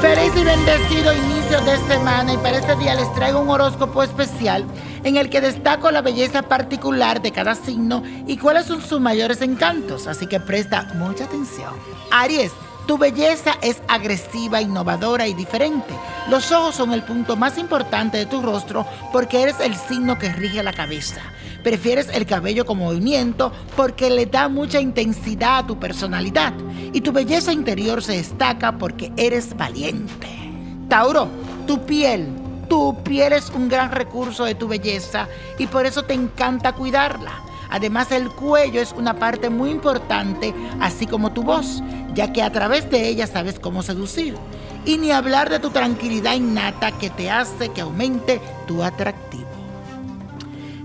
bendecido inicio de semana y para este día les traigo un horóscopo especial en el que destaco la belleza particular de cada signo y cuáles son sus mayores encantos, así que presta mucha atención. Aries, tu belleza es agresiva, innovadora y diferente. Los ojos son el punto más importante de tu rostro porque eres el signo que rige la cabeza. Prefieres el cabello con movimiento porque le da mucha intensidad a tu personalidad. Y tu belleza interior se destaca porque eres valiente. Tauro, tu piel. Tu piel es un gran recurso de tu belleza y por eso te encanta cuidarla. Además, el cuello es una parte muy importante, así como tu voz, ya que a través de ella sabes cómo seducir. Y ni hablar de tu tranquilidad innata que te hace que aumente tu atractivo.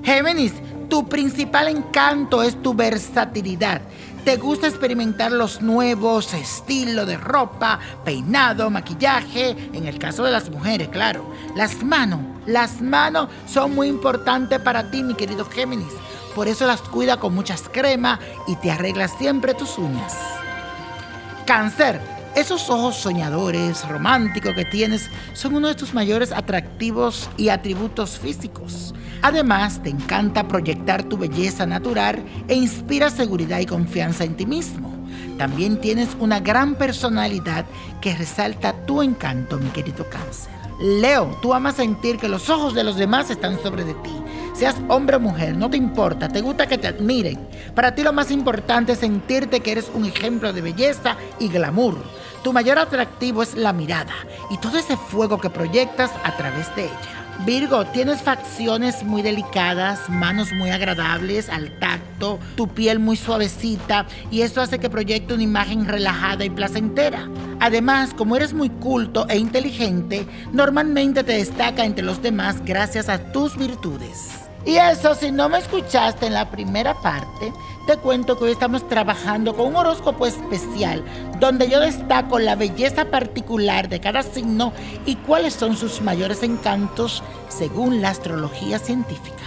Géminis, tu principal encanto es tu versatilidad. Te gusta experimentar los nuevos estilos de ropa, peinado, maquillaje, en el caso de las mujeres, claro. Las manos, las manos son muy importantes para ti, mi querido Géminis. Por eso las cuida con muchas cremas y te arreglas siempre tus uñas. Cáncer, esos ojos soñadores, románticos que tienes son uno de tus mayores atractivos y atributos físicos. Además, te encanta proyectar tu belleza natural e inspira seguridad y confianza en ti mismo. También tienes una gran personalidad que resalta tu encanto, mi querido cáncer. Leo, tú amas sentir que los ojos de los demás están sobre de ti. Seas hombre o mujer, no te importa, te gusta que te admiren. Para ti lo más importante es sentirte que eres un ejemplo de belleza y glamour. Tu mayor atractivo es la mirada y todo ese fuego que proyectas a través de ella. Virgo, tienes facciones muy delicadas, manos muy agradables al tacto, tu piel muy suavecita y eso hace que proyecte una imagen relajada y placentera. Además, como eres muy culto e inteligente, normalmente te destaca entre los demás gracias a tus virtudes. Y eso, si no me escuchaste en la primera parte, te cuento que hoy estamos trabajando con un horóscopo especial donde yo destaco la belleza particular de cada signo y cuáles son sus mayores encantos según la astrología científica.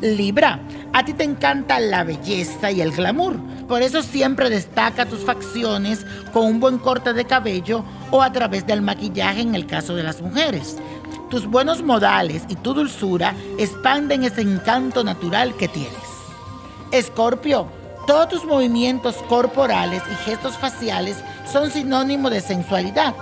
Libra, a ti te encanta la belleza y el glamour, por eso siempre destaca tus facciones con un buen corte de cabello o a través del maquillaje en el caso de las mujeres. Tus buenos modales y tu dulzura expanden ese encanto natural que tienes. Escorpio, todos tus movimientos corporales y gestos faciales son sinónimo de sensualidad.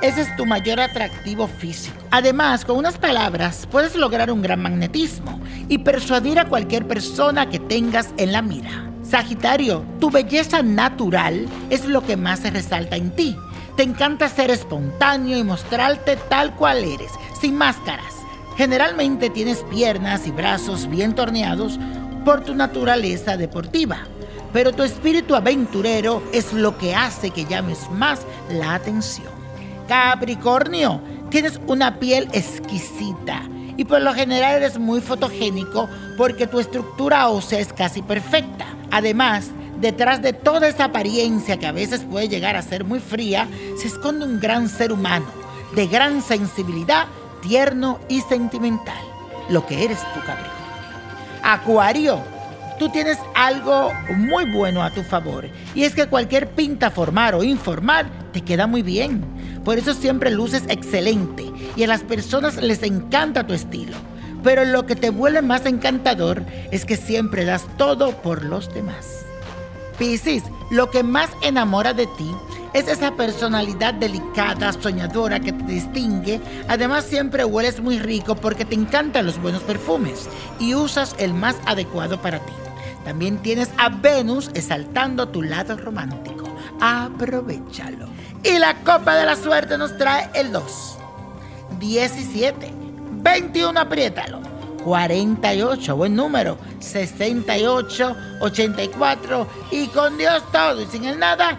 Ese es tu mayor atractivo físico. Además, con unas palabras puedes lograr un gran magnetismo y persuadir a cualquier persona que tengas en la mira. Sagitario, tu belleza natural es lo que más se resalta en ti. Te encanta ser espontáneo y mostrarte tal cual eres, sin máscaras. Generalmente tienes piernas y brazos bien torneados por tu naturaleza deportiva, pero tu espíritu aventurero es lo que hace que llames más la atención. Capricornio, tienes una piel exquisita y por lo general eres muy fotogénico porque tu estructura ósea es casi perfecta. Además, detrás de toda esa apariencia que a veces puede llegar a ser muy fría, se esconde un gran ser humano, de gran sensibilidad, tierno y sentimental, lo que eres tu Capricornio. Acuario, tú tienes algo muy bueno a tu favor, y es que cualquier pinta formal o informal te queda muy bien. Por eso siempre luces excelente y a las personas les encanta tu estilo. Pero lo que te vuelve más encantador es que siempre das todo por los demás. Piscis, lo que más enamora de ti es esa personalidad delicada, soñadora que te distingue. Además siempre hueles muy rico porque te encantan los buenos perfumes y usas el más adecuado para ti. También tienes a Venus exaltando tu lado romántico. Aprovechalo. Y la copa de la suerte nos trae el 2, 17, 21, apriétalo. 48, buen número, 68, 84 y con Dios todo y sin el nada